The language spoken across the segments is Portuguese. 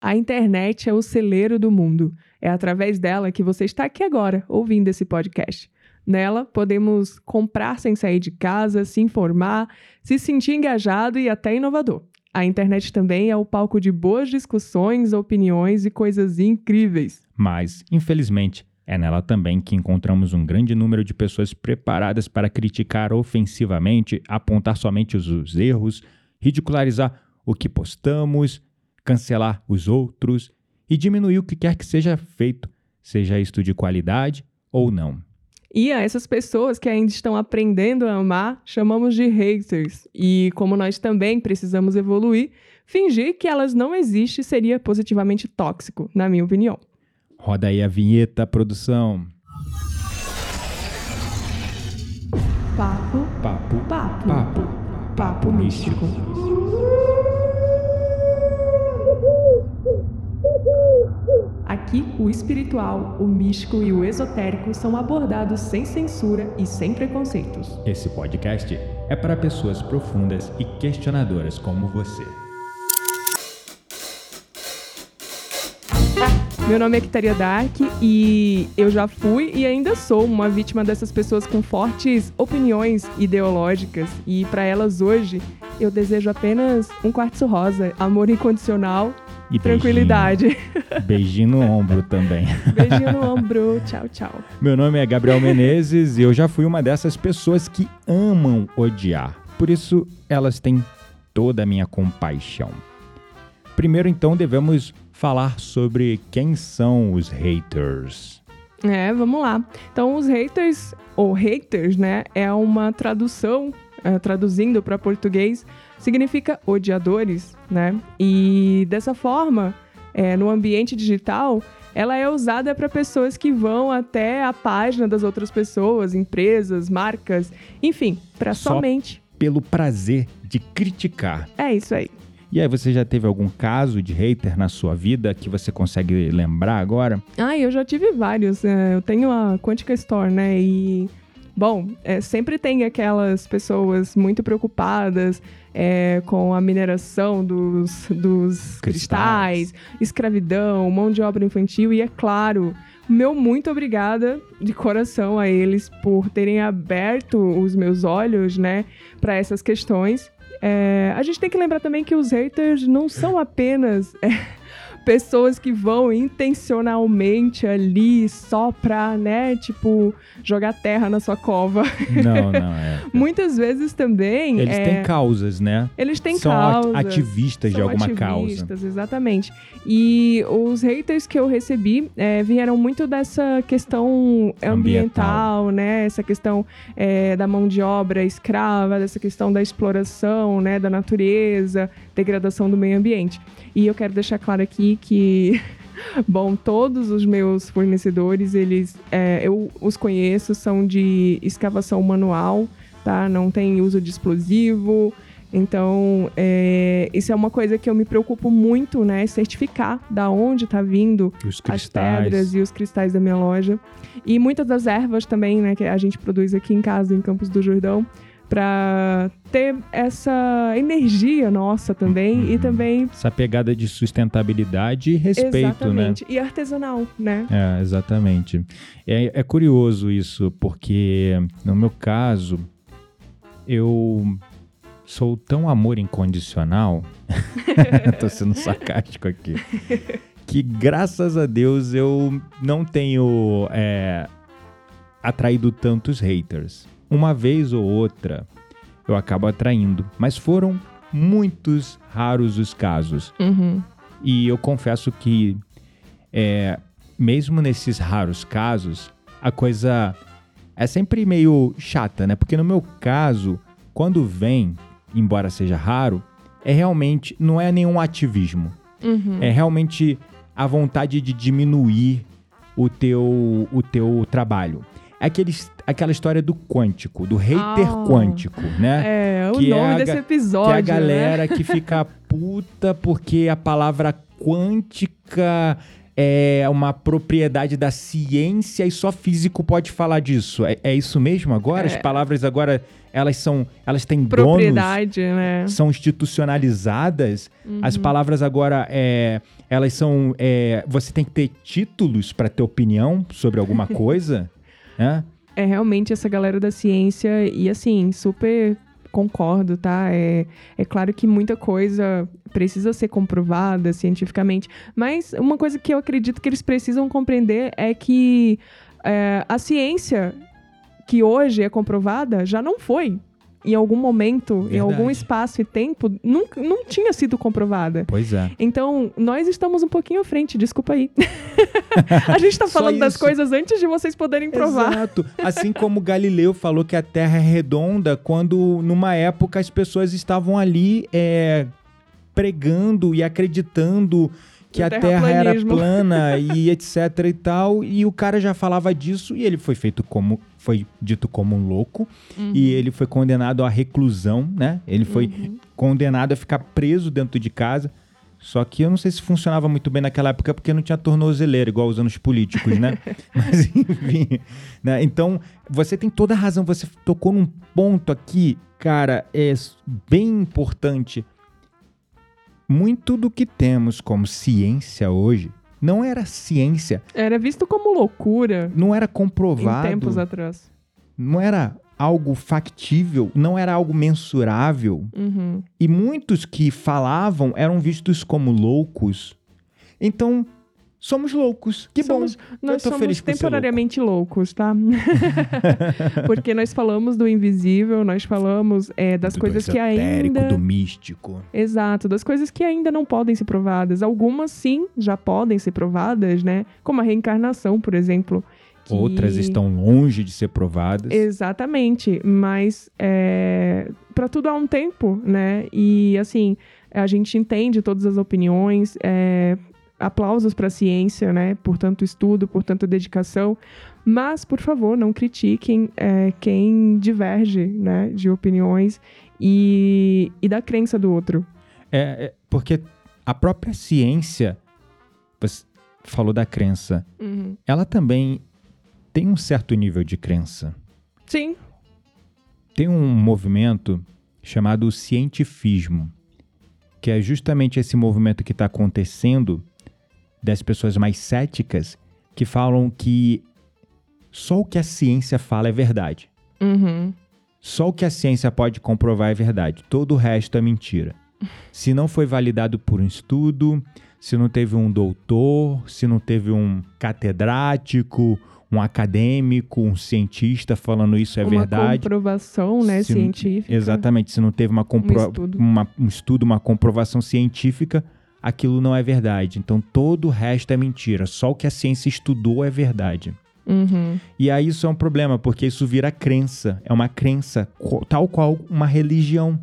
A internet é o celeiro do mundo. É através dela que você está aqui agora, ouvindo esse podcast. Nela, podemos comprar sem sair de casa, se informar, se sentir engajado e até inovador. A internet também é o palco de boas discussões, opiniões e coisas incríveis. Mas, infelizmente, é nela também que encontramos um grande número de pessoas preparadas para criticar ofensivamente, apontar somente os erros, ridicularizar o que postamos cancelar os outros e diminuir o que quer que seja feito, seja isto de qualidade ou não. E a essas pessoas que ainda estão aprendendo a amar, chamamos de haters. E como nós também precisamos evoluir, fingir que elas não existem seria positivamente tóxico, na minha opinião. Roda aí a vinheta, produção. Papo, papo, papo, papo, papo místico. Aqui, o espiritual, o místico e o esotérico são abordados sem censura e sem preconceitos. Esse podcast é para pessoas profundas e questionadoras como você. Meu nome é Kitaria Dark e eu já fui e ainda sou uma vítima dessas pessoas com fortes opiniões ideológicas. E para elas hoje, eu desejo apenas um quartzo rosa, amor incondicional e tranquilidade. Beijinho, beijinho no ombro também. Beijinho no ombro. Tchau, tchau. Meu nome é Gabriel Menezes e eu já fui uma dessas pessoas que amam odiar. Por isso, elas têm toda a minha compaixão. Primeiro, então, devemos falar sobre quem são os haters. É, vamos lá. Então, os haters, ou haters, né, é uma tradução, é, traduzindo para português, significa odiadores, né? E dessa forma, é, no ambiente digital, ela é usada para pessoas que vão até a página das outras pessoas, empresas, marcas, enfim, para somente pelo prazer de criticar. É isso aí. E aí, você já teve algum caso de hater na sua vida que você consegue lembrar agora? Ah, eu já tive vários. É, eu tenho a Quantica Store, né? E, bom, é, sempre tem aquelas pessoas muito preocupadas é, com a mineração dos, dos cristais. cristais, escravidão, mão de obra infantil. E, é claro, meu muito obrigada de coração a eles por terem aberto os meus olhos, né, para essas questões é, a gente tem que lembrar também que os haters não são apenas é, pessoas que vão intencionalmente ali só pra, né, tipo, jogar terra na sua cova. Não, não, é. Muitas vezes também. Eles é, têm causas, né? Eles têm são causas. ativistas são de alguma ativistas, causa. Exatamente. E os haters que eu recebi é, vieram muito dessa questão ambiental, ambiental né? Essa questão é, da mão de obra escrava, dessa questão da exploração, né? Da natureza, degradação do meio ambiente. E eu quero deixar claro aqui que Bom, todos os meus fornecedores, eles, é, eu os conheço, são de escavação manual, tá? Não tem uso de explosivo. Então, é, isso é uma coisa que eu me preocupo muito, né? Certificar da onde está vindo as pedras e os cristais da minha loja. E muitas das ervas também, né? Que a gente produz aqui em casa, em Campos do Jordão para ter essa energia nossa também uhum. e também essa pegada de sustentabilidade e respeito, né? exatamente. né? E artesanal, né? É, exatamente. É, é curioso isso porque no meu caso eu sou tão amor incondicional, tô sendo sarcástico aqui, que graças a Deus eu não tenho é, atraído tantos haters uma vez ou outra eu acabo atraindo, mas foram muitos raros os casos. Uhum. E eu confesso que, é, mesmo nesses raros casos, a coisa é sempre meio chata, né? Porque no meu caso, quando vem, embora seja raro, é realmente, não é nenhum ativismo. Uhum. É realmente a vontade de diminuir o teu, o teu trabalho. É aqueles aquela história do quântico, do hater oh, quântico, né? É, o que nome é desse episódio. Que é a né? galera né? que fica puta porque a palavra quântica é uma propriedade da ciência e só físico pode falar disso. É, é isso mesmo agora? É. As palavras agora elas são elas têm propriedade, donos, né? São institucionalizadas. Uhum. As palavras agora é Elas são. É, você tem que ter títulos para ter opinião sobre alguma coisa, né? É realmente essa galera da ciência e assim, super concordo, tá? É, é claro que muita coisa precisa ser comprovada cientificamente, mas uma coisa que eu acredito que eles precisam compreender é que é, a ciência que hoje é comprovada já não foi em algum momento, Verdade. em algum espaço e tempo, nunca, não tinha sido comprovada. Pois é. Então, nós estamos um pouquinho à frente, desculpa aí. a gente está falando das coisas antes de vocês poderem provar. Exato. Assim como Galileu falou que a Terra é redonda, quando numa época as pessoas estavam ali é, pregando e acreditando que a Terra era plana e etc e tal, e o cara já falava disso e ele foi feito como foi dito como um louco uhum. e ele foi condenado à reclusão, né? Ele foi uhum. condenado a ficar preso dentro de casa. Só que eu não sei se funcionava muito bem naquela época porque não tinha tornozeleira, igual os anos políticos, né? Mas enfim. Né? Então, você tem toda a razão. Você tocou num ponto aqui, cara, é bem importante muito do que temos como ciência hoje não era ciência. Era visto como loucura. Não era comprovado. Em tempos atrás. Não era algo factível, não era algo mensurável. Uhum. E muitos que falavam eram vistos como loucos. Então, Somos loucos. Que somos, bom. Nós somos temporariamente loucos, tá? Porque nós falamos do invisível, nós falamos é, das do coisas que ainda. do místico. Exato, das coisas que ainda não podem ser provadas. Algumas sim já podem ser provadas, né? Como a reencarnação, por exemplo. Que... Outras estão longe de ser provadas. Exatamente, mas é... para tudo há um tempo, né? E assim, a gente entende todas as opiniões. É aplausos para a ciência, né? Por tanto estudo, por tanta dedicação. Mas, por favor, não critiquem é, quem diverge, né? De opiniões e, e da crença do outro. É, é porque a própria ciência, você falou da crença, uhum. ela também tem um certo nível de crença. Sim. Tem um movimento chamado cientifismo, que é justamente esse movimento que está acontecendo das pessoas mais céticas que falam que só o que a ciência fala é verdade. Uhum. Só o que a ciência pode comprovar é verdade. Todo o resto é mentira. Se não foi validado por um estudo, se não teve um doutor, se não teve um catedrático, um acadêmico, um cientista falando isso é uma verdade. Uma comprovação, né, se científica. exatamente, se não teve uma, compro, um, estudo. Uma, um estudo, uma comprovação científica, aquilo não é verdade. Então todo o resto é mentira. Só o que a ciência estudou é verdade. Uhum. E aí isso é um problema, porque isso vira crença. É uma crença, tal qual uma religião.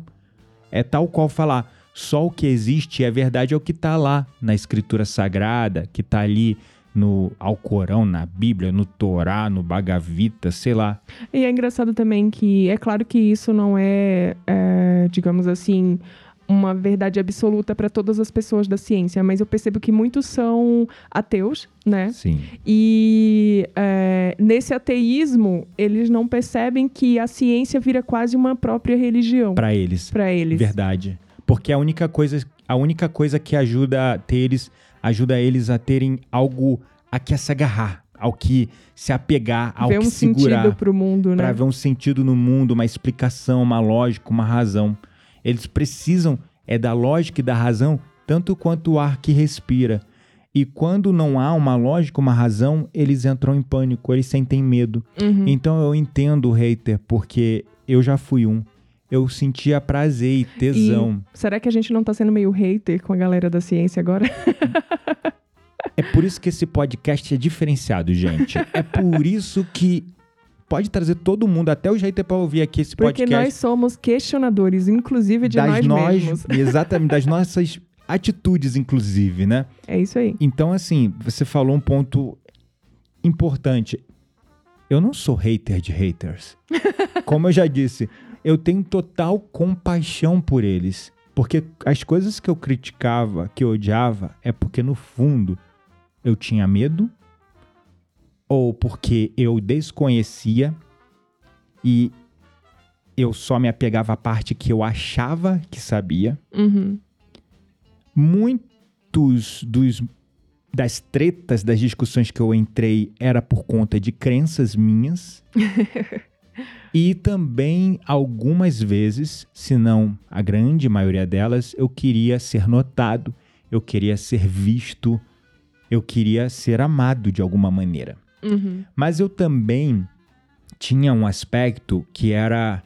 É tal qual falar, só o que existe é verdade, é o que está lá na escritura sagrada, que está ali no Alcorão, na Bíblia, no Torá, no Bhagavita, sei lá. E é engraçado também que é claro que isso não é, é digamos assim, uma verdade absoluta para todas as pessoas da ciência, mas eu percebo que muitos são ateus, né? Sim. E é, nesse ateísmo, eles não percebem que a ciência vira quase uma própria religião. Para eles. Para eles. Verdade. Porque a única coisa, a única coisa que ajuda a ter eles, ajuda eles a terem algo a que se agarrar, ao que se apegar, ao ver que um segurar. sentido pro mundo, né? Para ver um sentido no mundo, uma explicação, uma lógica, uma razão. Eles precisam é da lógica e da razão tanto quanto o ar que respira. E quando não há uma lógica, uma razão, eles entram em pânico, eles sentem medo. Uhum. Então eu entendo o hater, porque eu já fui um. Eu sentia prazer e tesão. E será que a gente não tá sendo meio hater com a galera da ciência agora? é por isso que esse podcast é diferenciado, gente. É por isso que pode trazer todo mundo, até o jeito para ouvir aqui esse Porque podcast. Porque nós somos questionadores, inclusive de nós, nós mesmos. Exatamente, das nossas atitudes, inclusive, né? É isso aí. Então, assim, você falou um ponto importante. Eu não sou hater de haters. Como eu já disse, eu tenho total compaixão por eles. Porque as coisas que eu criticava, que eu odiava, é porque no fundo eu tinha medo ou porque eu desconhecia e eu só me apegava à parte que eu achava que sabia. Uhum. Muito muitos dos das tretas, das discussões que eu entrei era por conta de crenças minhas. e também algumas vezes, se não a grande maioria delas, eu queria ser notado, eu queria ser visto, eu queria ser amado de alguma maneira. Uhum. Mas eu também tinha um aspecto que era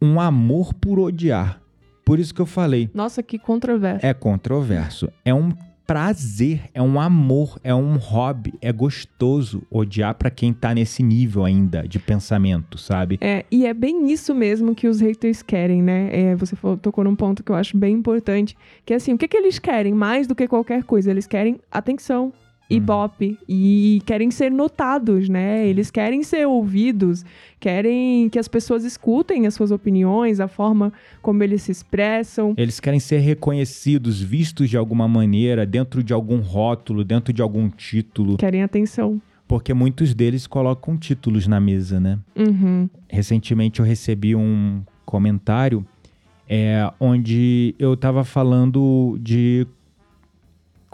um amor por odiar. Por isso que eu falei. Nossa, que controverso. É controverso. É um prazer, é um amor, é um hobby, é gostoso odiar para quem tá nesse nível ainda de pensamento, sabe? É, e é bem isso mesmo que os haters querem, né? É, você falou, tocou num ponto que eu acho bem importante, que é assim, o que, que eles querem mais do que qualquer coisa? Eles querem atenção, Ibope hum. e querem ser notados, né? Eles querem ser ouvidos, querem que as pessoas escutem as suas opiniões, a forma como eles se expressam. Eles querem ser reconhecidos, vistos de alguma maneira, dentro de algum rótulo, dentro de algum título. Querem atenção. Porque muitos deles colocam títulos na mesa, né? Uhum. Recentemente eu recebi um comentário é, onde eu estava falando de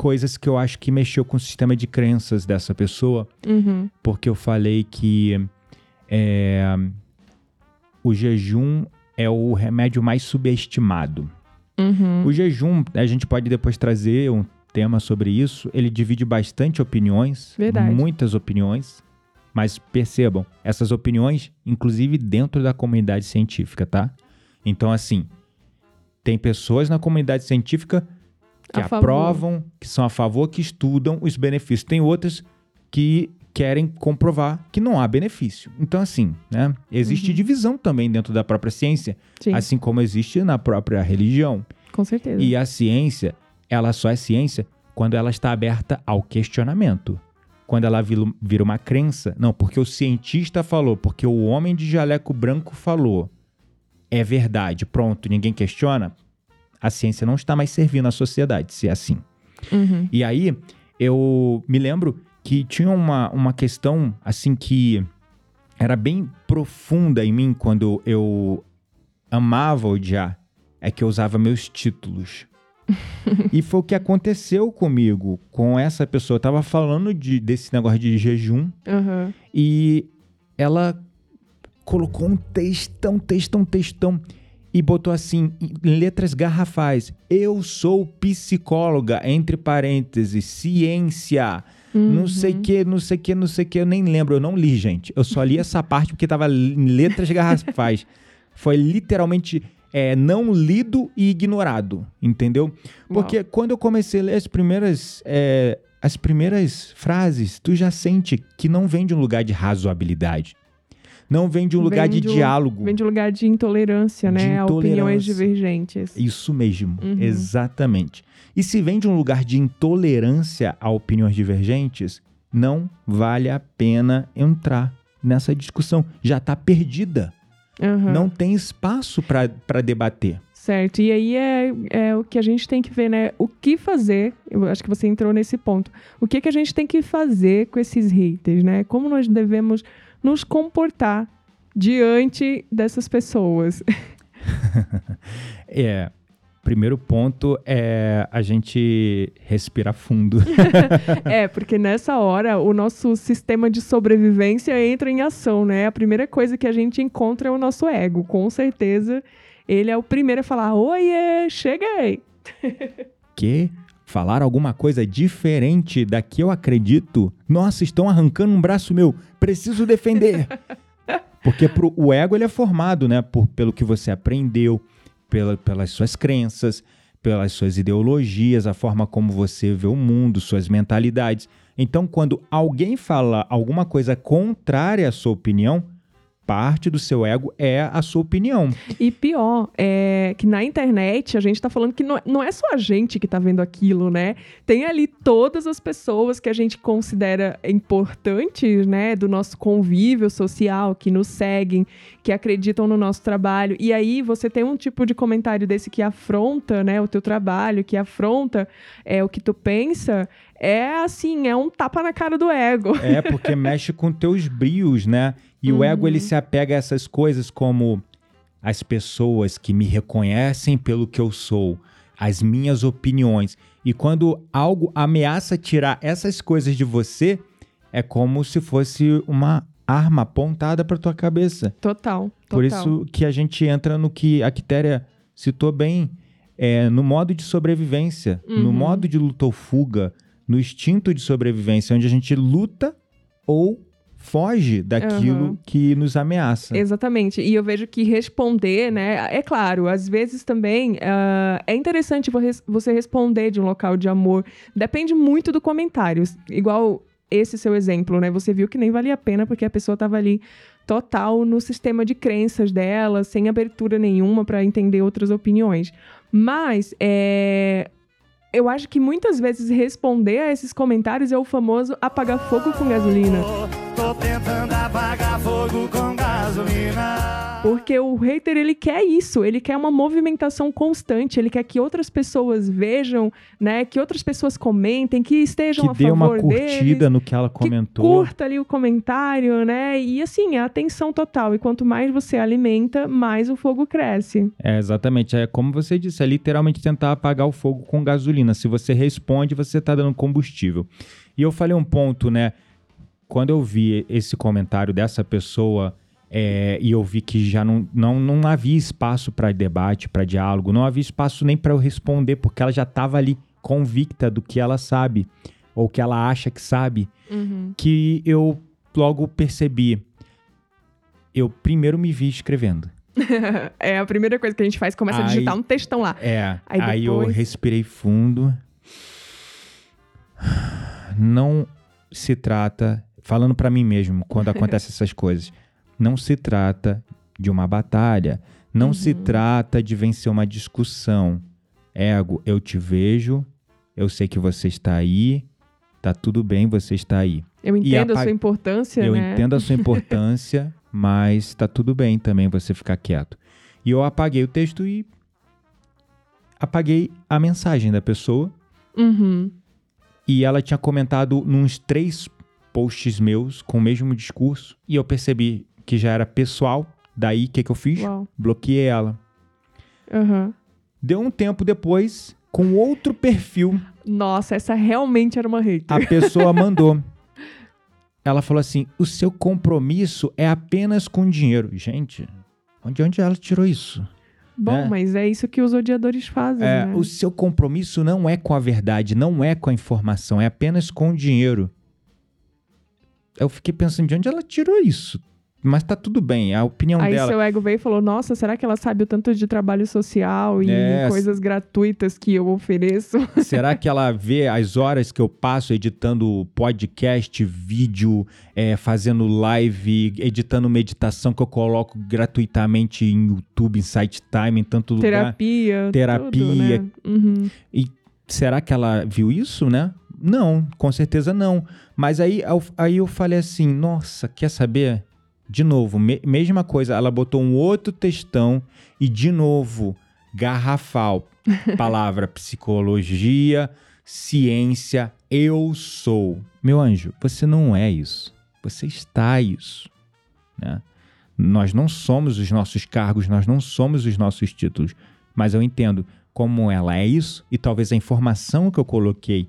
coisas que eu acho que mexeu com o sistema de crenças dessa pessoa, uhum. porque eu falei que é, o jejum é o remédio mais subestimado. Uhum. O jejum, a gente pode depois trazer um tema sobre isso, ele divide bastante opiniões, Verdade. muitas opiniões, mas percebam, essas opiniões, inclusive dentro da comunidade científica, tá? Então, assim, tem pessoas na comunidade científica que aprovam, que são a favor, que estudam os benefícios. Tem outras que querem comprovar que não há benefício. Então, assim, né? Existe uhum. divisão também dentro da própria ciência, Sim. assim como existe na própria religião. Com certeza. E a ciência, ela só é ciência quando ela está aberta ao questionamento. Quando ela vira uma crença. Não, porque o cientista falou, porque o homem de jaleco branco falou. É verdade, pronto, ninguém questiona a ciência não está mais servindo à sociedade, se é assim. Uhum. E aí, eu me lembro que tinha uma, uma questão, assim, que era bem profunda em mim quando eu amava odiar, é que eu usava meus títulos. e foi o que aconteceu comigo, com essa pessoa. Eu tava falando de, desse negócio de jejum uhum. e ela colocou um textão, textão, textão e botou assim, em letras garrafais: Eu sou psicóloga, entre parênteses, ciência. Uhum. Não sei que, não sei que, não sei que, eu nem lembro, eu não li, gente. Eu só li essa parte porque tava em letras garrafais. Foi literalmente é, não lido e ignorado, entendeu? Porque Uau. quando eu comecei a ler as primeiras, é, as primeiras frases, tu já sente que não vem de um lugar de razoabilidade. Não vem de um lugar de, de um, diálogo. Vem de um lugar de intolerância, né? De intolerância. A opiniões divergentes. Isso mesmo, uhum. exatamente. E se vem de um lugar de intolerância a opiniões divergentes, não vale a pena entrar nessa discussão. Já está perdida. Uhum. Não tem espaço para debater. Certo. E aí é, é o que a gente tem que ver, né? O que fazer. Eu acho que você entrou nesse ponto. O que, que a gente tem que fazer com esses haters, né? Como nós devemos nos comportar diante dessas pessoas. é. Primeiro ponto é a gente respirar fundo. é, porque nessa hora o nosso sistema de sobrevivência entra em ação, né? A primeira coisa que a gente encontra é o nosso ego. Com certeza, ele é o primeiro a falar: Oiê, cheguei! que? Falar alguma coisa diferente da que eu acredito, nossa, estão arrancando um braço meu, preciso defender. Porque pro, o ego ele é formado, né, por, pelo que você aprendeu, pela, pelas suas crenças, pelas suas ideologias, a forma como você vê o mundo, suas mentalidades. Então, quando alguém fala alguma coisa contrária à sua opinião, parte do seu ego é a sua opinião. E pior, é que na internet a gente está falando que não, é, não é só a gente que está vendo aquilo, né? Tem ali todas as pessoas que a gente considera importantes, né? Do nosso convívio social, que nos seguem, que acreditam no nosso trabalho. E aí você tem um tipo de comentário desse que afronta, né? O teu trabalho, que afronta é, o que tu pensa é assim, é um tapa na cara do ego. É, porque mexe com teus brios, né? E uhum. o ego ele uhum. se apega a essas coisas como as pessoas que me reconhecem pelo que eu sou, as minhas opiniões. E quando algo ameaça tirar essas coisas de você, é como se fosse uma arma apontada para tua cabeça. Total, total. Por isso que a gente entra no que a Quitéria citou bem, é, no modo de sobrevivência, uhum. no modo de luta ou fuga, no instinto de sobrevivência, onde a gente luta ou foge daquilo uhum. que nos ameaça. Exatamente. E eu vejo que responder, né? É claro, às vezes também uh, é interessante você responder de um local de amor. Depende muito do comentário. Igual esse seu exemplo, né? Você viu que nem valia a pena porque a pessoa estava ali total no sistema de crenças dela, sem abertura nenhuma para entender outras opiniões. Mas é, eu acho que muitas vezes responder a esses comentários é o famoso apagar fogo com gasolina. Tô tentando apagar fogo com gasolina. Porque o hater, ele quer isso, ele quer uma movimentação constante, ele quer que outras pessoas vejam, né, que outras pessoas comentem, que estejam que a favor dê uma curtida deles, no que ela comentou. Que curta ali o comentário, né? E assim, a atenção total. E quanto mais você alimenta, mais o fogo cresce. É, exatamente. É como você disse, é literalmente tentar apagar o fogo com gasolina. Se você responde, você está dando combustível. E eu falei um ponto, né? quando eu vi esse comentário dessa pessoa é, e eu vi que já não, não, não havia espaço para debate, para diálogo, não havia espaço nem para eu responder, porque ela já estava ali convicta do que ela sabe, ou que ela acha que sabe, uhum. que eu logo percebi. Eu primeiro me vi escrevendo. é a primeira coisa que a gente faz, começa aí, a digitar um textão lá. É, aí, aí eu respirei fundo. Não se trata falando para mim mesmo quando acontecem essas coisas. Não se trata de uma batalha, não uhum. se trata de vencer uma discussão. Ego, eu te vejo, eu sei que você está aí, tá tudo bem, você está aí. Eu entendo a, a sua importância, eu né? entendo a sua importância, mas tá tudo bem também você ficar quieto. E eu apaguei o texto e apaguei a mensagem da pessoa. Uhum. E ela tinha comentado nos três posts meus com o mesmo discurso e eu percebi que já era pessoal. Daí, o que, que eu fiz? Uau. Bloqueei ela. Uhum. Deu um tempo depois, com outro perfil. Nossa, essa realmente era uma hater. A pessoa mandou. ela falou assim: o seu compromisso é apenas com dinheiro. Gente, onde, onde ela tirou isso? Bom, né? mas é isso que os odiadores fazem. É, né? O seu compromisso não é com a verdade, não é com a informação, é apenas com o dinheiro eu fiquei pensando de onde ela tirou isso. Mas tá tudo bem, a opinião Aí dela. Aí seu ego veio e falou: Nossa, será que ela sabe o tanto de trabalho social e é, coisas gratuitas que eu ofereço? Será que ela vê as horas que eu passo editando podcast, vídeo, é, fazendo live, editando meditação que eu coloco gratuitamente em YouTube, em Site Time, em tanto Terapia, lugar? Terapia. Tudo, né? uhum. E será que ela viu isso, né? Não, com certeza não. Mas aí, aí eu falei assim, nossa, quer saber? De novo, me, mesma coisa, ela botou um outro textão e de novo, garrafal. Palavra psicologia, ciência, eu sou. Meu anjo, você não é isso. Você está isso. Né? Nós não somos os nossos cargos, nós não somos os nossos títulos. Mas eu entendo como ela é isso e talvez a informação que eu coloquei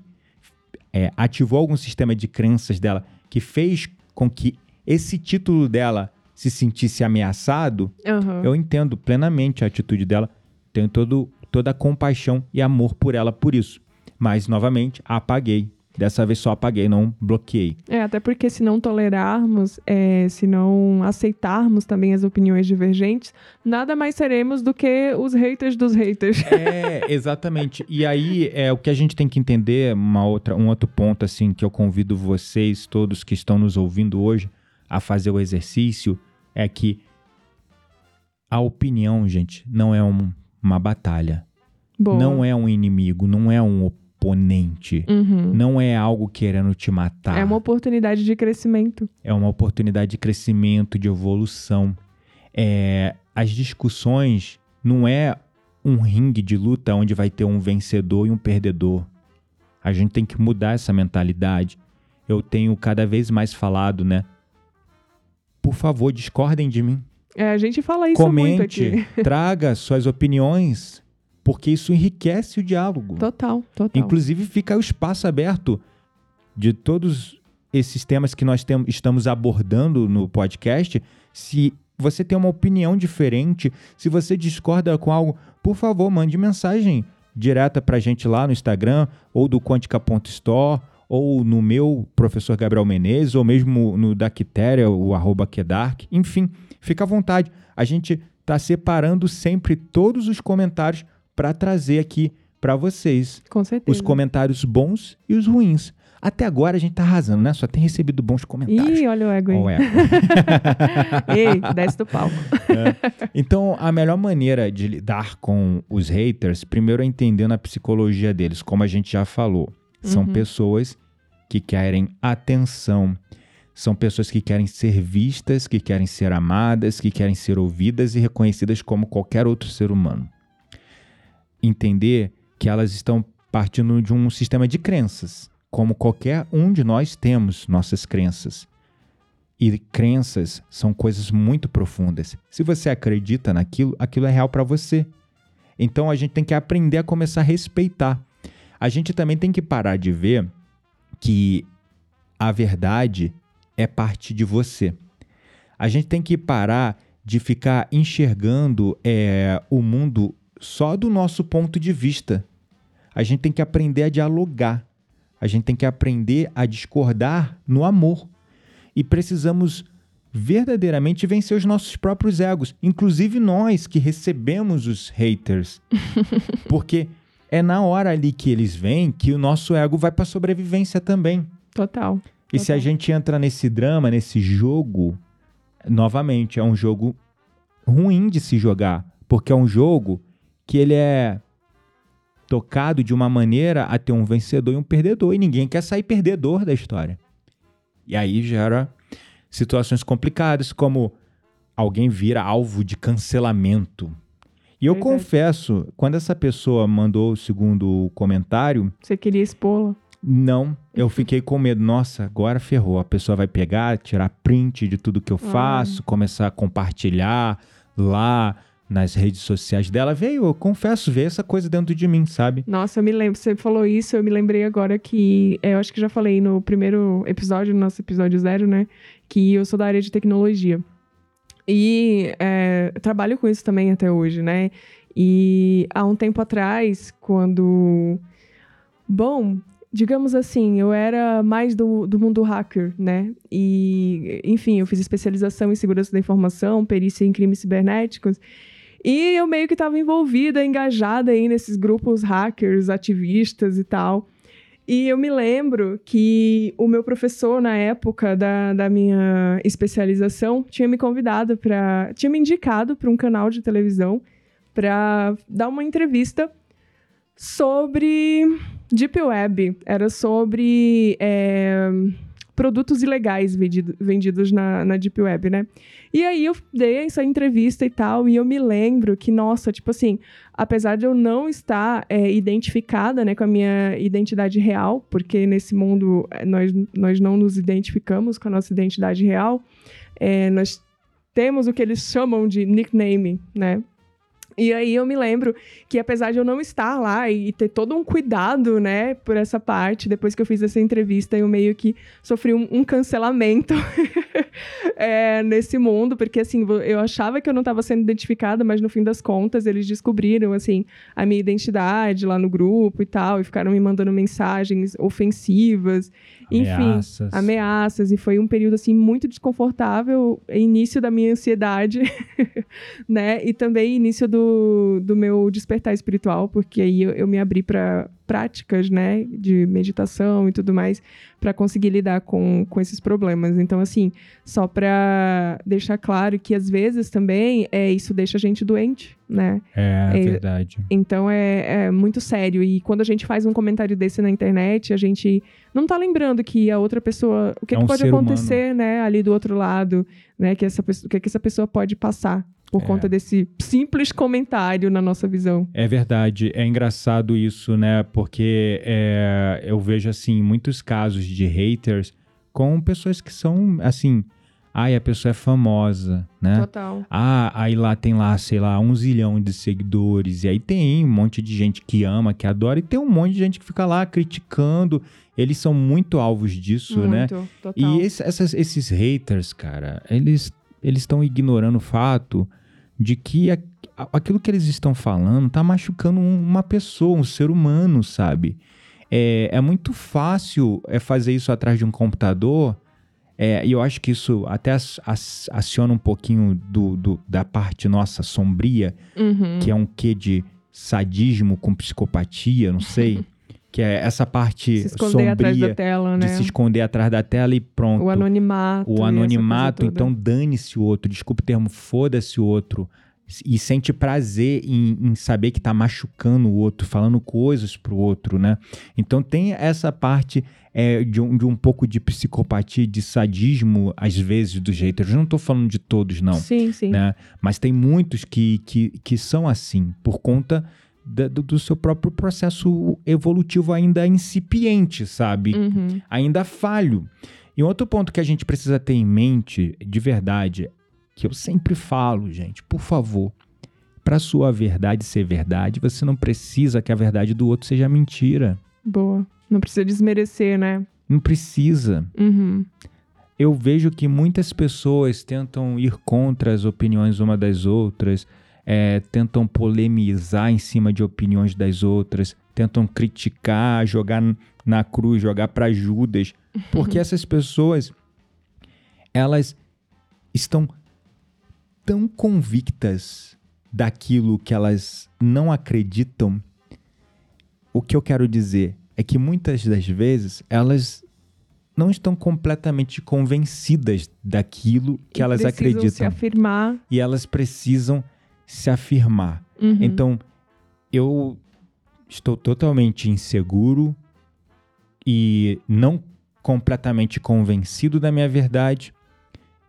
é, ativou algum sistema de crenças dela que fez com que esse título dela se sentisse ameaçado, uhum. eu entendo plenamente a atitude dela, tenho todo, toda a compaixão e amor por ela por isso. Mas, novamente, apaguei Dessa vez só apaguei, não bloqueei. É, até porque se não tolerarmos, é, se não aceitarmos também as opiniões divergentes, nada mais seremos do que os haters dos haters. É, exatamente. E aí, é, o que a gente tem que entender, uma outra, um outro ponto, assim, que eu convido vocês, todos que estão nos ouvindo hoje, a fazer o exercício, é que a opinião, gente, não é um, uma batalha. Boa. Não é um inimigo, não é um oponente. Uhum. Não é algo querendo te matar. É uma oportunidade de crescimento. É uma oportunidade de crescimento, de evolução. É, as discussões não é um ringue de luta onde vai ter um vencedor e um perdedor. A gente tem que mudar essa mentalidade. Eu tenho cada vez mais falado, né? Por favor, discordem de mim. É, a gente fala isso Comente, muito aqui. traga suas opiniões porque isso enriquece o diálogo. Total, total. Inclusive, fica o espaço aberto de todos esses temas que nós tem, estamos abordando no podcast. Se você tem uma opinião diferente, se você discorda com algo, por favor, mande mensagem direta para a gente lá no Instagram, ou do Quantica.store, ou no meu professor Gabriel Menezes, ou mesmo no da Quitéria, o arroba Kedark. Enfim, fica à vontade. A gente está separando sempre todos os comentários para trazer aqui para vocês. Com certeza. Os comentários bons e os ruins. Até agora a gente tá arrasando, né? Só tem recebido bons comentários. Ih, olha o ego aí. O ego. Ei, desce do palco. É. Então, a melhor maneira de lidar com os haters, primeiro é entendendo a psicologia deles, como a gente já falou. São Uhum. pessoas que querem atenção. São pessoas que querem ser vistas, que querem ser amadas, que querem ser ouvidas e reconhecidas como qualquer outro ser humano. Entender que elas estão partindo de um sistema de crenças, como qualquer um de nós temos nossas crenças. E crenças são coisas muito profundas. Se você acredita naquilo, aquilo é real para você. Então a gente tem que aprender a começar a respeitar. A gente também tem que parar de ver que a verdade é parte de você. A gente tem que parar de ficar enxergando é, o mundo só do nosso ponto de vista. A gente tem que aprender a dialogar. A gente tem que aprender a discordar no amor. E precisamos verdadeiramente vencer os nossos próprios egos, inclusive nós que recebemos os haters. Porque é na hora ali que eles vêm que o nosso ego vai para sobrevivência também. Total. E se a gente entra nesse drama, nesse jogo, novamente, é um jogo ruim de se jogar, porque é um jogo que ele é tocado de uma maneira a ter um vencedor e um perdedor, e ninguém quer sair perdedor da história. E aí gera situações complicadas, como alguém vira alvo de cancelamento. E eu Verdade. confesso, quando essa pessoa mandou o segundo comentário, Você queria expô-la? não, eu fiquei com medo. Nossa, agora ferrou. A pessoa vai pegar, tirar print de tudo que eu faço, começar a compartilhar lá nas redes sociais dela. Veio, eu confesso, veio essa coisa dentro de mim, sabe? Nossa, eu me lembro. Você falou isso, eu me lembrei agora que. é, Eu acho que já falei no primeiro episódio, no nosso episódio zero, né? Que eu sou da área de tecnologia. E é, trabalho com isso também até hoje, né? E há um tempo atrás, quando. Bom, digamos assim, eu era mais do, do mundo hacker, né? E, enfim, eu fiz especialização em segurança da informação, perícia em crimes cibernéticos. E eu meio que estava envolvida, engajada aí nesses grupos hackers, ativistas e tal. E eu me lembro que o meu professor, na época da, da minha especialização, tinha me convidado para. tinha me indicado para um canal de televisão para dar uma entrevista sobre Deep Web. Era sobre é, produtos ilegais vendido- vendidos na, na Deep Web, né? E aí eu dei essa entrevista e tal, e eu me lembro que, nossa, tipo assim, apesar de eu não estar é, identificada né, com a minha identidade real, porque nesse mundo é, nós, nós não nos identificamos com a nossa identidade real, é, nós temos o que eles chamam de nickname, né? E aí eu me lembro que apesar de eu não estar lá e ter todo um cuidado, né, por essa parte, depois que eu fiz essa entrevista, eu meio que sofri um, um cancelamento é, nesse mundo, porque assim, eu achava que eu não estava sendo identificada, mas no fim das contas eles descobriram, assim, a minha identidade lá no grupo e tal, e ficaram me mandando mensagens ofensivas, Ameaças. enfim, ameaças, e foi um período, assim, muito desconfortável, início da minha ansiedade, né, e também início do, do meu despertar espiritual, porque aí eu, eu me abri para práticas, né, de meditação e tudo mais, para conseguir lidar com, com esses problemas. Então, assim, só para deixar claro que às vezes também é, isso deixa a gente doente, né? É, É, verdade. Então é, é muito sério. E quando a gente faz um comentário desse na internet, a gente não tá lembrando que a outra pessoa. O que, É que um pode acontecer, né, ali do outro lado, né? Que essa, o que, que essa pessoa pode passar por É. conta desse simples comentário na nossa visão. É verdade, é engraçado isso, né? Porque é, eu vejo, assim, muitos casos de haters com pessoas que são, assim, Ai, a pessoa é famosa, né? Total. Ah, aí lá tem lá, sei lá, um zilhão de seguidores. E aí tem um monte de gente que ama, que adora, e tem um monte de gente que fica lá criticando. Eles são muito alvos disso, né? Muito, total. E esse- essas- esses haters, cara, eles eles estão ignorando o fato de que a- aquilo que eles estão falando tá machucando um- uma pessoa, um ser humano, sabe? É, é muito fácil é fazer isso atrás de um computador. é, e eu acho que isso até aciona um pouquinho do, do- da parte nossa sombria, Uhum. que é um quê de sadismo com psicopatia, não sei. que é essa parte Se esconder atrás da tela, de né? se esconder atrás da tela e pronto. O anonimato. O anonimato, então dane-se o outro, desculpa o termo, foda-se o outro. E sente prazer em, em saber que tá machucando o outro, falando coisas pro outro, né? Então tem essa parte é, de, um, de um pouco de psicopatia, de sadismo, às vezes, dos haters. Eu não tô falando de todos, não Sim, sim. né? Mas tem muitos que, que, que são assim, por conta da- do, do seu próprio processo evolutivo ainda incipiente, sabe? Uhum. Ainda falho. E outro ponto que a gente precisa ter em mente, de verdade, que eu sempre falo, gente, por favor, para sua verdade ser verdade, você não precisa que a verdade do outro seja mentira. Boa. Não precisa desmerecer, né? Não precisa. Uhum. eu vejo que muitas pessoas tentam ir contra as opiniões uma das outras, é, tentam polemizar em cima de opiniões das outras, tentam criticar, jogar na cruz, jogar para Judas, porque essas pessoas elas estão tão convictas daquilo que elas não acreditam. O que eu quero dizer é que muitas das vezes elas não estão completamente convencidas daquilo que E elas precisam se acreditam afirmar. e elas precisam se afirmar. Uhum. Então, eu estou totalmente inseguro e não completamente convencido da minha verdade,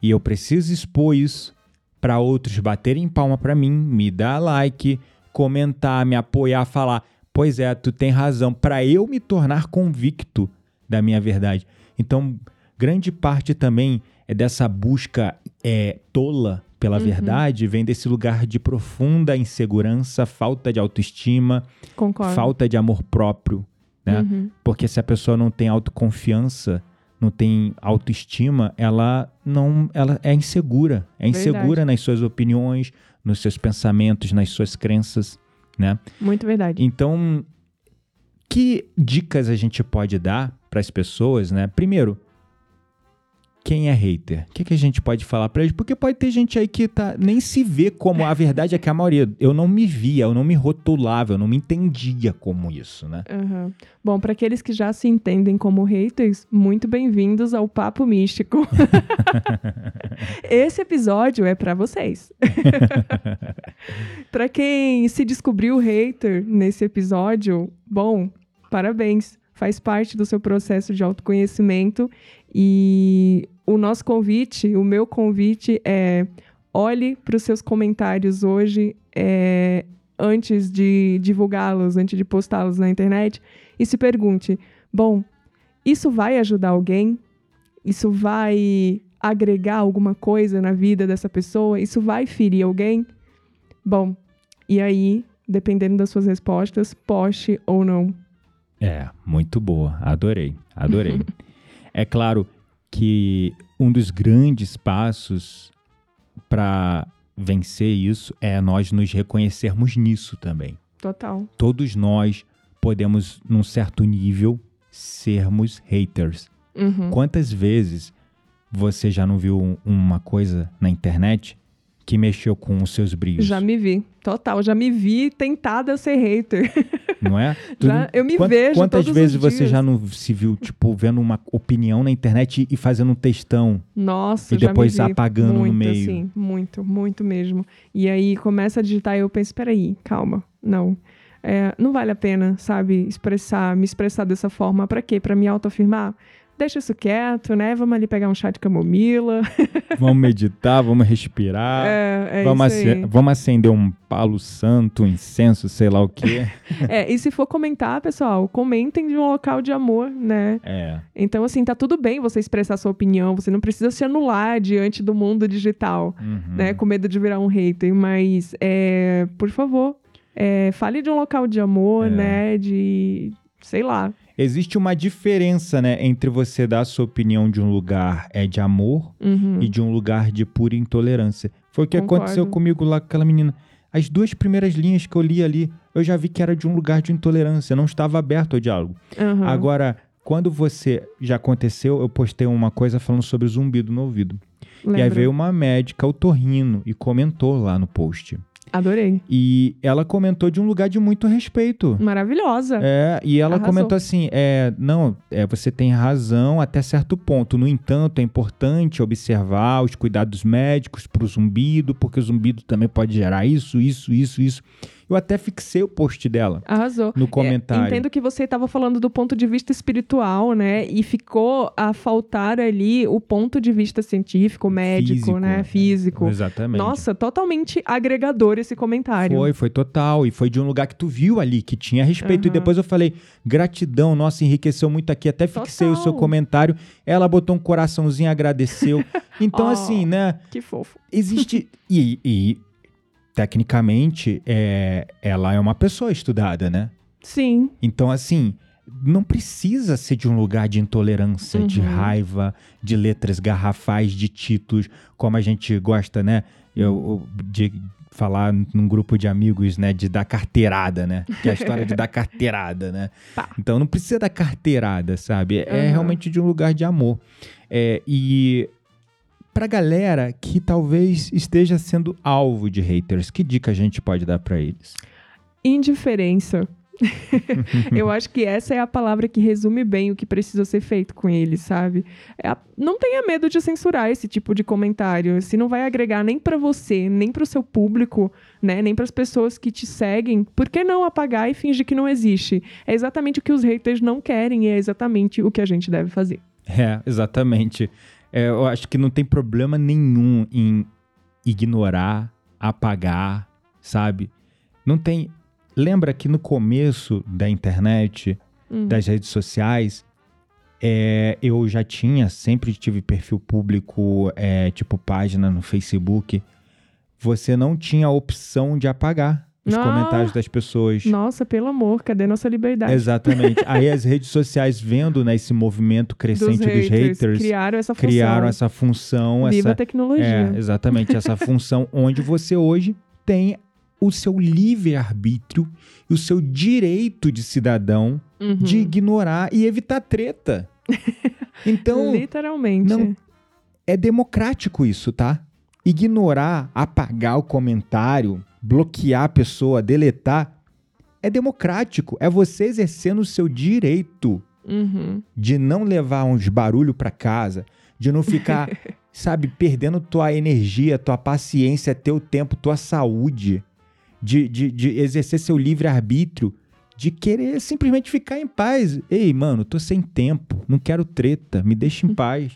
e eu preciso expor isso para outros baterem palma para mim, me dar like, comentar, me apoiar, falar: "Pois é, tu tem razão", para eu me tornar convicto da minha verdade. Então, grande parte também é dessa busca é, tola pela Uhum. verdade, vem desse lugar de profunda insegurança, falta de autoestima, Concordo. falta de amor próprio, né? Uhum. Porque se a pessoa não tem autoconfiança, não tem autoestima, ela não, ela é insegura, é insegura Verdade. nas suas opiniões, nos seus pensamentos, nas suas crenças, né? Muito verdade. Então, que dicas a gente pode dar para as pessoas, né? Primeiro, quem é hater? O que, que a gente pode falar para eles? Porque pode ter gente aí que tá, nem se vê como. A verdade é que a maioria. Eu não me via, eu não me rotulava, eu não me entendia como isso, né? Uhum. Bom, para aqueles que já se entendem como haters, muito bem-vindos ao Papo Místico. Esse episódio é para vocês. para quem se descobriu hater nesse episódio, bom, parabéns. Faz parte do seu processo de autoconhecimento e o nosso convite, o meu convite é olhe para os seus comentários hoje é, antes de divulgá-los, antes de postá-los na internet e se pergunte: bom, isso vai ajudar alguém? Isso vai agregar alguma coisa na vida dessa pessoa? Isso vai ferir alguém? Bom, e aí, dependendo das suas respostas, poste ou não. É, muito boa. Adorei, adorei. é claro que um dos grandes passos para vencer isso é nós nos reconhecermos nisso também. Total. Todos nós podemos, num certo nível, sermos haters. Uhum. Quantas vezes você já não viu um- uma coisa na internet que mexeu com os seus brilhos? Já me vi. Total, já me vi tentada a ser hater. Não é? Tu Já- eu me Quant- vejo Quantas vezes você dias. já não se viu, tipo, vendo uma opinião na internet e fazendo um textão? Nossa, E depois apagando no muito, meio. Assim, muito, muito mesmo. E aí começa a digitar e eu penso, peraí, calma, não. É, não vale a pena, sabe, expressar, me expressar dessa forma. Pra quê? Pra me autoafirmar? Deixa isso quieto, né? Vamos ali pegar um chá de camomila. vamos meditar, vamos respirar. É, é vamos, aí. vamos acender um palo santo, um incenso, sei lá o quê. é, e se for comentar, pessoal, comentem de um local de amor, né? É. Então, assim, tá tudo bem você expressar sua opinião, você não precisa se anular diante do mundo digital, Uhum. né? Com medo de virar um hater, mas, é, por favor, é, fale de um local de amor, É. né? De, sei lá. Existe uma diferença, né, entre você dar a sua opinião de um lugar é de amor Uhum. e de um lugar de pura intolerância. Foi o que Concordo. aconteceu comigo lá com aquela menina. As duas primeiras linhas que eu li ali, eu já vi que era de um lugar de intolerância, não estava aberto ao diálogo. Uhum. Agora, quando você já aconteceu, eu postei uma coisa falando sobre zumbido no ouvido. E aí veio uma médica, otorrino, e comentou lá no post. Adorei. E ela comentou de um lugar de muito respeito. Maravilhosa. É, e ela Arrasou. comentou assim: é, não, é, você tem razão até certo ponto. No entanto, é importante observar os cuidados médicos para o zumbido, porque o zumbido também pode gerar isso, isso, isso, isso. Eu até fixei o post dela Arrasou. no É, comentário. entendo que você estava falando do ponto de vista espiritual, né? E ficou a faltar ali o ponto de vista científico, médico, Físico, né? é. Físico. Exatamente. Nossa, totalmente agregador esse comentário. Foi, foi total. E foi de um lugar que tu viu ali, que tinha respeito. E Aham. depois eu falei, gratidão, nossa, enriqueceu muito aqui. Até fixei o seu Total. comentário. Ela botou um coraçãozinho, agradeceu. Então, Oh. assim, né? Que fofo. Existe. e, e, tecnicamente, é, ela é uma pessoa estudada, né? Sim. Então, assim, não precisa ser de um lugar de intolerância, de Uhum. raiva, de letras garrafais, de títulos, como a gente gosta, né? Eu, eu- de falar num grupo de amigos, né? De dar carteirada, né? Que é a história de dar carteirada, né? Pá. Então, não precisa dar carteirada, sabe? É Uhum. realmente de um lugar de amor. É, e pra galera que talvez esteja sendo alvo de haters, que dica a gente pode dar pra eles? Indiferença. Eu acho que essa é a palavra que resume bem o que precisa ser feito com eles, sabe? É Não tenha medo de censurar esse tipo de comentário. Se não vai agregar nem pra você, nem pro seu público, né, nem para as pessoas que te seguem, por que não apagar e fingir que não existe? É exatamente o que os haters não querem e é exatamente o que a gente deve fazer. É, exatamente. É, eu acho que não tem problema nenhum em ignorar, apagar, sabe? Não tem. Lembra que no começo da internet, Hum. das redes sociais, é, eu já tinha, sempre tive perfil público, é, tipo página no Facebook. Você não tinha a opção de apagar os Ah! comentários das pessoas. Nossa, pelo amor, cadê nossa liberdade? Exatamente. Aí as redes sociais, vendo né, esse movimento crescente dos haters, criaram essa função. criaram essa função, Viva a essa, tecnologia. é, exatamente essa função onde você hoje tem o seu livre arbítrio e o seu direito de cidadão Uhum. de ignorar e evitar treta. Então, Literalmente. não- é democrático isso, tá? Ignorar, apagar o comentário, bloquear a pessoa, deletar, é democrático. É você exercendo o seu direito Uhum. de não levar uns barulho pra casa, de não ficar, sabe, perdendo tua energia, tua paciência, teu tempo, tua saúde, de, de, de exercer seu livre-arbítrio, de querer simplesmente ficar em paz. Ei, mano, tô sem tempo, não quero treta, me deixa em paz.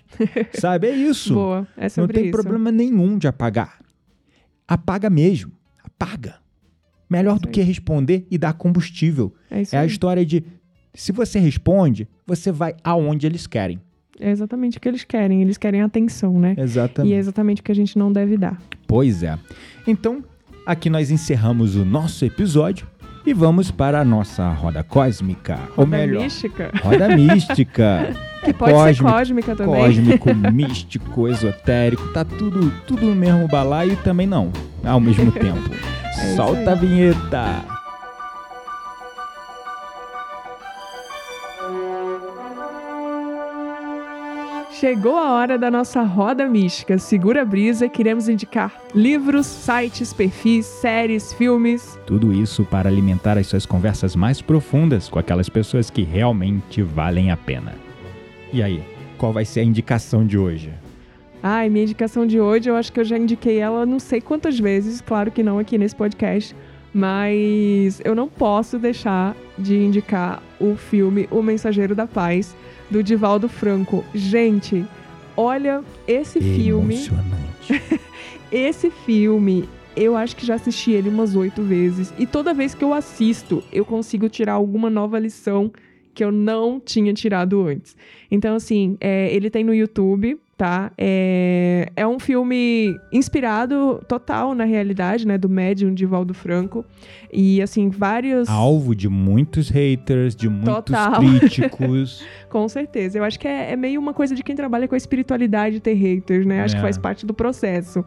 sabe, é isso. Boa, é não sobre tem isso. problema nenhum de apagar. Apaga mesmo, apaga. Melhor do que responder e dar combustível. É isso É a aí. história de se você responde, você vai aonde eles querem. É exatamente o que eles querem. Eles querem atenção, né? Exatamente. E é exatamente o que a gente não deve dar. Pois é. Então, aqui nós encerramos o nosso episódio e vamos para a nossa roda cósmica. Ou Roda melhor, mística. roda mística. Que pode cósmico, ser cósmica também. Cósmico, místico, esotérico, tá tudo, tudo no mesmo balaio e também não, ao mesmo tempo. É Solta a vinheta. Chegou a hora da nossa roda mística. Segura a brisa, queremos indicar livros, sites, perfis, séries, filmes. Tudo isso para alimentar as suas conversas mais profundas com aquelas pessoas que realmente valem a pena. E aí, qual vai ser a indicação de hoje? Ai, minha indicação de hoje, eu acho que eu já indiquei ela não sei quantas vezes, claro que não aqui nesse podcast, mas eu não posso deixar de indicar o filme O Mensageiro da Paz, do Divaldo Franco. Gente, olha esse filme. Emocionante. esse filme, eu acho que já assisti ele umas oito vezes. E toda vez que eu assisto, eu consigo tirar alguma nova lição que eu não tinha tirado antes. Então, assim, é, ele tem no YouTube, tá? É, é um filme inspirado total na realidade, né? Do médium de Valdo Franco. E, assim, vários... Alvo de muitos haters, de muitos Total. críticos. Com certeza. Eu acho que é, é, meio uma coisa de quem trabalha com a espiritualidade ter haters, né? Acho É. que faz parte do processo.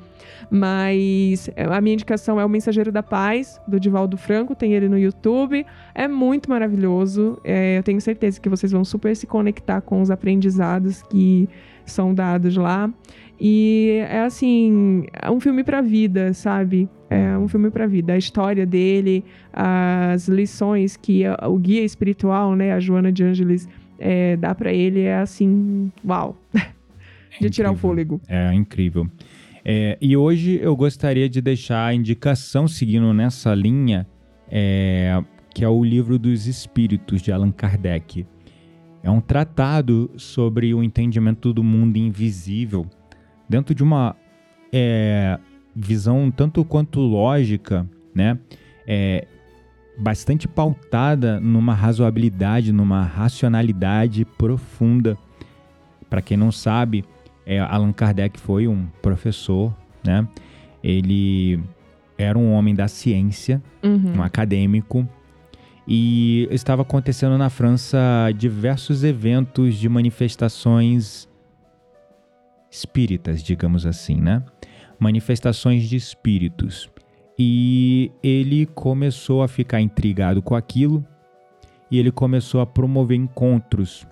Mas é, a minha indicação é O Mensageiro da Paz, do Divaldo Franco. Tem ele no YouTube. É muito maravilhoso. É, eu tenho certeza que vocês vão super se conectar com os aprendizados que são dados lá. E é assim, é um filme pra vida, sabe? É um filme pra vida. A história dele, as lições que o guia espiritual, né, a Joana de Ângeles, é, dá pra ele é assim, uau. De tirar o fôlego. É incrível. É, e hoje eu gostaria de deixar a indicação seguindo nessa linha, é, que é o livro dos Espíritos de Allan Kardec. É um tratado sobre o entendimento do mundo invisível dentro de uma é, visão tanto quanto lógica, né? É, bastante pautada numa razoabilidade, numa racionalidade profunda. Para quem não sabe, é, Allan Kardec foi um professor, né? Ele era um homem da ciência, Uhum. um acadêmico, e estava acontecendo na França diversos eventos de manifestações espíritas, digamos assim, né? Manifestações de espíritos. E ele começou a ficar intrigado com aquilo e ele começou a promover encontros.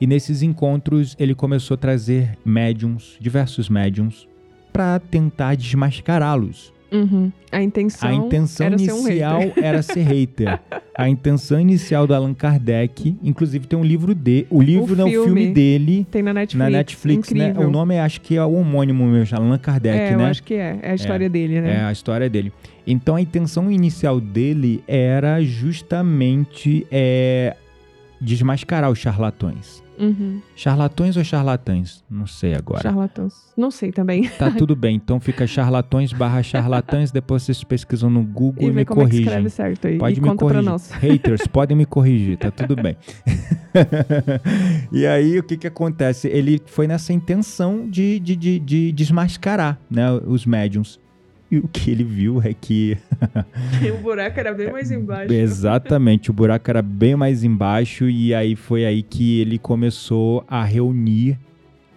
E nesses encontros ele começou a trazer médiums, diversos médiums, para tentar desmascará-los. Uhum. A intenção, A intenção era ser um inicial era ser hater. A intenção inicial do Allan Kardec, inclusive tem um livro de, o livro O não, o filme filme. dele Tem na Netflix. na Netflix, né? O nome é- acho que é o homônimo mesmo, Allan Kardec, é, eu né? acho que é. É a história dele, né? É a história dele. Então a intenção inicial dele era justamente é, desmascarar os charlatões. Uhum. Charlatões ou charlatãs? Não sei agora. Charlatãos. Não sei também. Tá tudo bem, então fica charlatões barra charlatãs, depois vocês pesquisam no Google e, E me como é que corrigem. escreve certo aí. Pode e me corrigir. Haters, podem me corrigir, tá tudo bem. e aí, o que que acontece? Ele foi nessa intenção de, de, de, de desmascarar né, os médiums. E o que ele viu é que o buraco era bem mais embaixo. Exatamente, o buraco era bem mais embaixo e aí foi aí que ele começou a reunir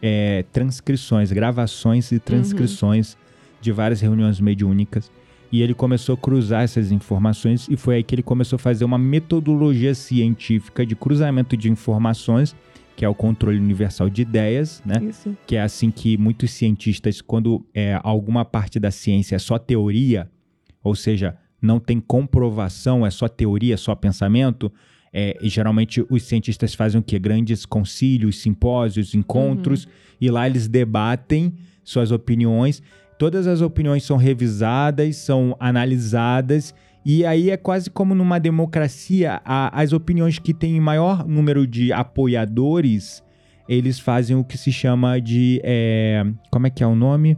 é, transcrições, gravações e transcrições de várias reuniões mediúnicas. E ele começou a cruzar essas informações e foi aí que ele começou a fazer uma metodologia científica de cruzamento de informações, que é o controle universal de ideias, né? Isso. que é assim que muitos cientistas, quando é, alguma parte da ciência é só teoria, ou seja, não tem comprovação, é só teoria, é só pensamento, é, e geralmente os cientistas fazem o quê? Grandes concílios, simpósios, encontros, e lá eles debatem suas opiniões. Todas as opiniões são revisadas, são analisadas, e aí é quase como numa democracia, a- as opiniões que têm maior número de apoiadores, eles fazem o que se chama de. é, como é que é o nome?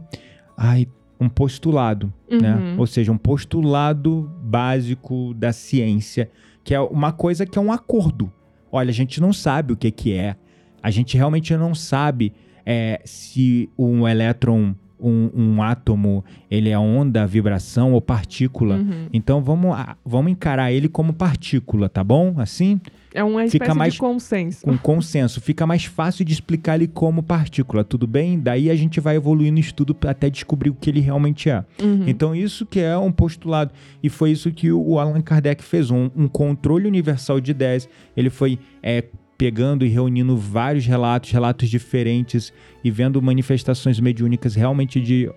Ai, um postulado, né? Uhum. Ou seja, um postulado básico da ciência, que é uma coisa que é um acordo. Olha, a gente não sabe o que, que é. A gente realmente não sabe é, se um elétron, um, um átomo, ele é onda, vibração ou partícula. Uhum. Então vamos, vamos encarar ele como partícula, tá bom? Assim? É uma Fica espécie mais de consenso. com consenso. Fica mais fácil de explicar ele como partícula, tudo bem? Daí a gente vai evoluindo no estudo até descobrir o que ele realmente é. Uhum. Então, isso que é um postulado. E foi isso que o Allan Kardec fez: um, um controle universal de ideias. Ele foi é, pegando e reunindo vários relatos, relatos diferentes, e vendo manifestações mediúnicas realmente de.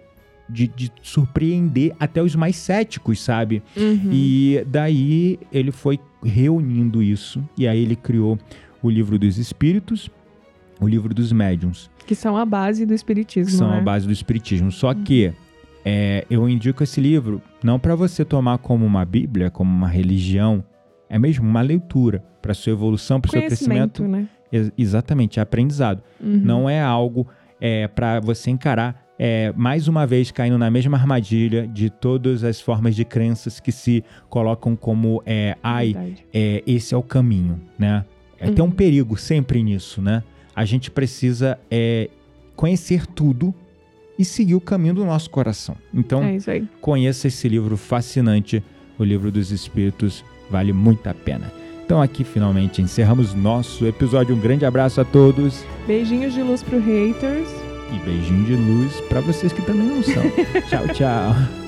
De, de surpreender até os mais céticos, sabe? Uhum. E daí ele foi reunindo isso. E aí ele criou o livro dos espíritos, o livro dos médiuns, Que são a base do espiritismo, são né? a base do espiritismo. Só que é, eu indico esse livro não para você tomar como uma bíblia, como uma religião, É mesmo uma leitura para sua evolução, para o seu crescimento. Né? Ex exatamente, é aprendizado. Uhum. Não é algo é, para você encarar é, mais uma vez caindo na mesma armadilha de todas as formas de crenças que se colocam como é, ai, é, esse é o caminho, né? É, uhum. Tem um perigo sempre nisso, né? A gente precisa é, conhecer tudo e seguir o caminho do nosso coração. Então, é conheça esse livro fascinante, o Livro dos Espíritos, vale muito a pena. Então aqui finalmente encerramos nosso episódio. Um grande abraço a todos. Beijinhos de luz pro haters. E beijinho de luz para vocês que também não são. tchau, tchau.